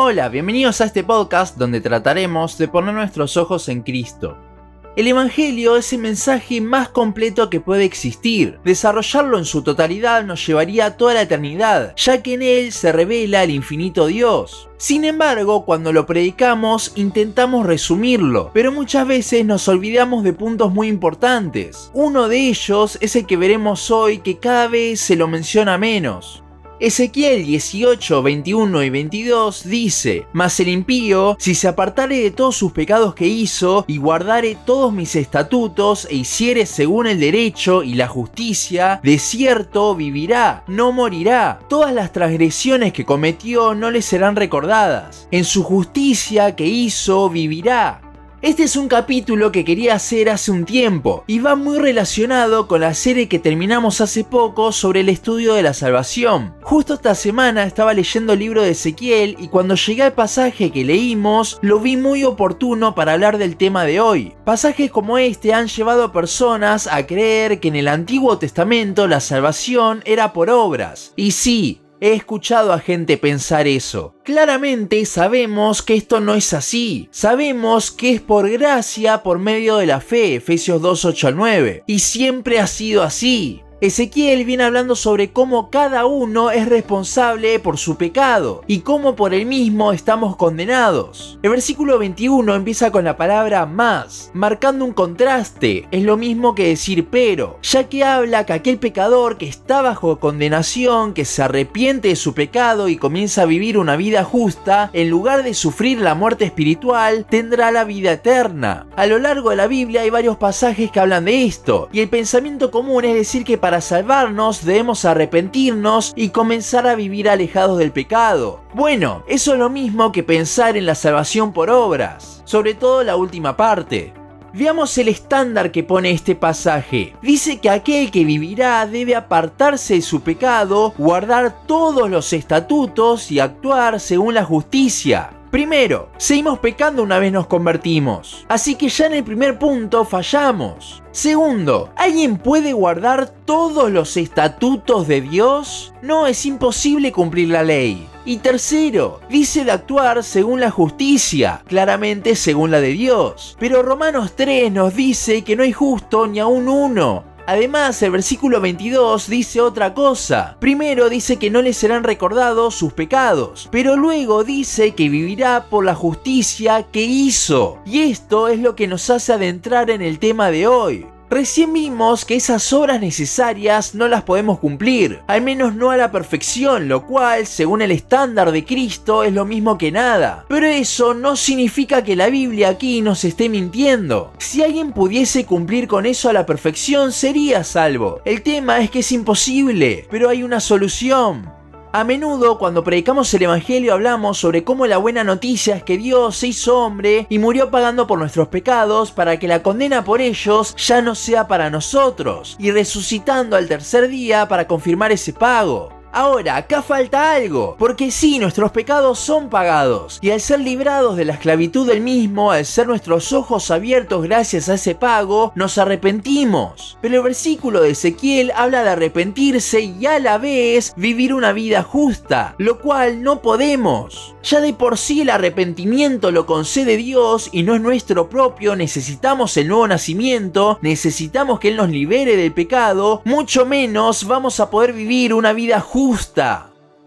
Hola, bienvenidos a este podcast donde trataremos de poner nuestros ojos en Cristo. El Evangelio es el mensaje más completo que puede existir. Desarrollarlo en su totalidad nos llevaría a toda la eternidad, ya que en él se revela el infinito Dios. Sin embargo, cuando lo predicamos intentamos resumirlo, pero muchas veces nos olvidamos de puntos muy importantes. Uno de ellos es el que veremos hoy que cada vez se lo menciona menos. Ezequiel 18, 21 y 22 dice, Mas el impío, si se apartare de todos sus pecados que hizo, y guardare todos mis estatutos, e hiciere según el derecho y la justicia, de cierto vivirá, no morirá. Todas las transgresiones que cometió no le serán recordadas. En su justicia que hizo vivirá este es un capítulo que quería hacer hace un tiempo y va muy relacionado con la serie que terminamos hace poco sobre el estudio de la salvación. Justo esta semana estaba leyendo el libro de Ezequiel y cuando llegué al pasaje que leímos lo vi muy oportuno para hablar del tema de hoy. Pasajes como este han llevado a personas a creer que en el Antiguo Testamento la salvación era por obras. Y sí, He escuchado a gente pensar eso. Claramente sabemos que esto no es así. Sabemos que es por gracia por medio de la fe, Efesios 2, 8 al 9. Y siempre ha sido así. Ezequiel viene hablando sobre cómo cada uno es responsable por su pecado y cómo por el mismo estamos condenados. El versículo 21 empieza con la palabra más, marcando un contraste, es lo mismo que decir pero, ya que habla que aquel pecador que está bajo condenación, que se arrepiente de su pecado y comienza a vivir una vida justa, en lugar de sufrir la muerte espiritual, tendrá la vida eterna. A lo largo de la Biblia hay varios pasajes que hablan de esto, y el pensamiento común es decir que para salvarnos debemos arrepentirnos y comenzar a vivir alejados del pecado. Bueno, eso es lo mismo que pensar en la salvación por obras, sobre todo la última parte. Veamos el estándar que pone este pasaje. Dice que aquel que vivirá debe apartarse de su pecado, guardar todos los estatutos y actuar según la justicia. Primero, seguimos pecando una vez nos convertimos. Así que ya en el primer punto fallamos. Segundo, ¿alguien puede guardar todos los estatutos de Dios? No, es imposible cumplir la ley. Y tercero, dice de actuar según la justicia, claramente según la de Dios. Pero Romanos 3 nos dice que no hay justo ni aún uno. Además, el versículo 22 dice otra cosa. Primero dice que no le serán recordados sus pecados, pero luego dice que vivirá por la justicia que hizo. Y esto es lo que nos hace adentrar en el tema de hoy. Recién vimos que esas obras necesarias no las podemos cumplir, al menos no a la perfección, lo cual, según el estándar de Cristo, es lo mismo que nada. Pero eso no significa que la Biblia aquí nos esté mintiendo. Si alguien pudiese cumplir con eso a la perfección, sería salvo. El tema es que es imposible, pero hay una solución. A menudo cuando predicamos el Evangelio hablamos sobre cómo la buena noticia es que Dios se hizo hombre y murió pagando por nuestros pecados para que la condena por ellos ya no sea para nosotros, y resucitando al tercer día para confirmar ese pago. Ahora, acá falta algo, porque sí, nuestros pecados son pagados, y al ser librados de la esclavitud del mismo, al ser nuestros ojos abiertos gracias a ese pago, nos arrepentimos. Pero el versículo de Ezequiel habla de arrepentirse y a la vez vivir una vida justa, lo cual no podemos. Ya de por sí el arrepentimiento lo concede Dios y no es nuestro propio, necesitamos el nuevo nacimiento, necesitamos que Él nos libere del pecado, mucho menos vamos a poder vivir una vida justa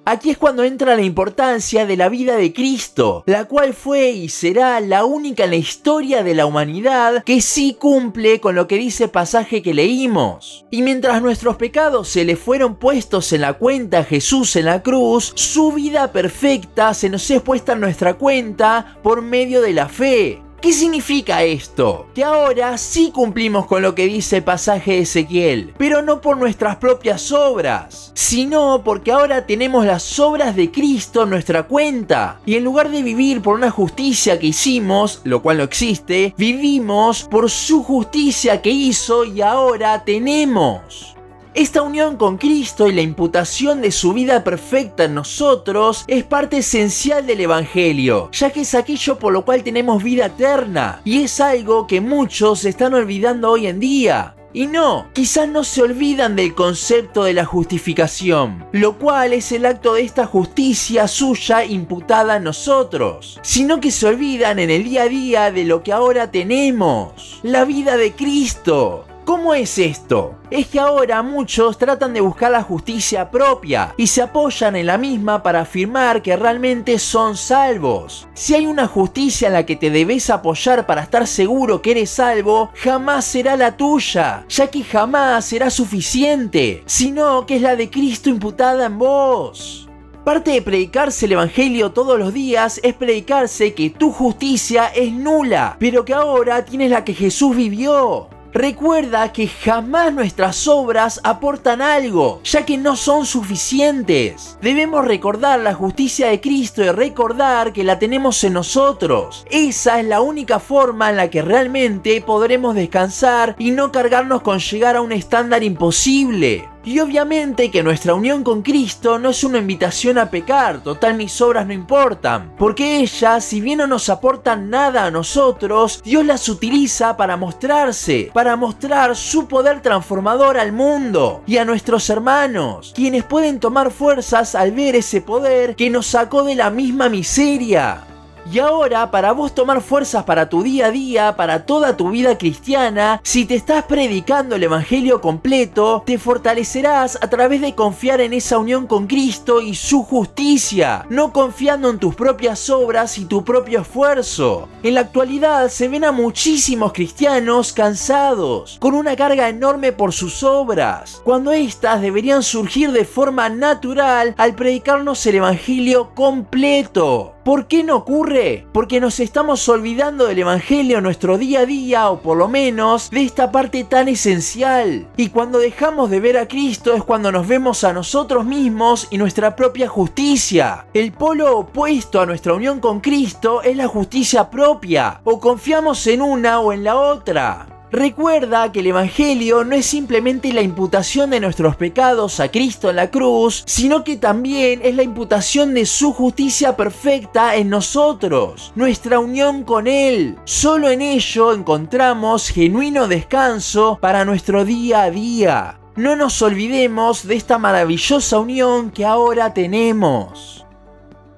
Aquí es cuando entra la importancia de la vida de Cristo, la cual fue y será la única en la historia de la humanidad que sí cumple con lo que dice el pasaje que leímos. Y mientras nuestros pecados se le fueron puestos en la cuenta a Jesús en la cruz, su vida perfecta se nos es puesta en nuestra cuenta por medio de la fe. ¿Qué significa esto? Que ahora sí cumplimos con lo que dice el pasaje de Ezequiel, pero no por nuestras propias obras, sino porque ahora tenemos las obras de Cristo en nuestra cuenta. Y en lugar de vivir por una justicia que hicimos, lo cual no existe, vivimos por su justicia que hizo y ahora tenemos. Esta unión con Cristo y la imputación de su vida perfecta en nosotros es parte esencial del Evangelio, ya que es aquello por lo cual tenemos vida eterna, y es algo que muchos están olvidando hoy en día. Y no, quizás no se olvidan del concepto de la justificación, lo cual es el acto de esta justicia suya imputada a nosotros, sino que se olvidan en el día a día de lo que ahora tenemos, la vida de Cristo, ¿Cómo es esto? Es que ahora muchos tratan de buscar la justicia propia y se apoyan en la misma para afirmar que realmente son salvos. Si hay una justicia en la que te debes apoyar para estar seguro que eres salvo, jamás será la tuya, ya que jamás será suficiente, sino que es la de Cristo imputada en vos. Parte de predicarse el Evangelio todos los días es predicarse que tu justicia es nula, pero que ahora tienes la que Jesús vivió. Recuerda que jamás nuestras obras aportan algo, ya que no son suficientes. Debemos recordar la justicia de Cristo y recordar que la tenemos en nosotros. Esa es la única forma en la que realmente podremos descansar y no cargarnos con llegar a un estándar imposible. Y obviamente que nuestra unión con Cristo no es una invitación a pecar, total mis obras no importan, porque ellas, si bien no nos aportan nada a nosotros, Dios las utiliza para mostrarse, para mostrar su poder transformador al mundo y a nuestros hermanos, quienes pueden tomar fuerzas al ver ese poder que nos sacó de la misma miseria. Y ahora, para vos tomar fuerzas para tu día a día, para toda tu vida cristiana, si te estás predicando el Evangelio completo, te fortalecerás a través de confiar en esa unión con Cristo y su justicia, no confiando en tus propias obras y tu propio esfuerzo. En la actualidad se ven a muchísimos cristianos cansados, con una carga enorme por sus obras, cuando éstas deberían surgir de forma natural al predicarnos el Evangelio completo. ¿Por qué no ocurre? Porque nos estamos olvidando del Evangelio en nuestro día a día, o por lo menos de esta parte tan esencial. Y cuando dejamos de ver a Cristo es cuando nos vemos a nosotros mismos y nuestra propia justicia. El polo opuesto a nuestra unión con Cristo es la justicia propia. O confiamos en una o en la otra. Recuerda que el Evangelio no es simplemente la imputación de nuestros pecados a Cristo en la cruz, sino que también es la imputación de su justicia perfecta en nosotros, nuestra unión con Él. Solo en ello encontramos genuino descanso para nuestro día a día. No nos olvidemos de esta maravillosa unión que ahora tenemos.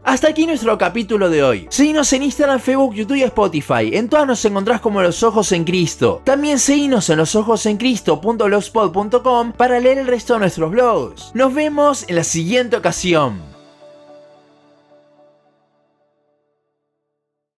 Hasta aquí nuestro capítulo de hoy. Seguinos en Instagram, Facebook, YouTube y Spotify. En todas nos encontrás como Los Ojos en Cristo. También seguinos en losojosencristo.blogspot.com para leer el resto de nuestros blogs. Nos vemos en la siguiente ocasión.